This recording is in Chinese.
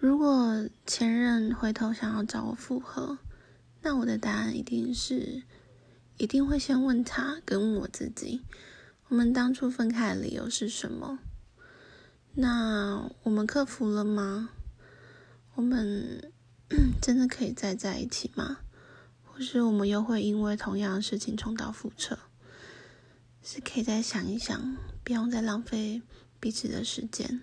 如果前任回头想要找我复合，那我的答案一定是，一定会先问他，跟问我自己，我们当初分开的理由是什么？那我们克服了吗？我们真的可以再在一起吗？或是我们又会因为同样的事情重蹈覆辙？是可以再想一想，不用再浪费彼此的时间。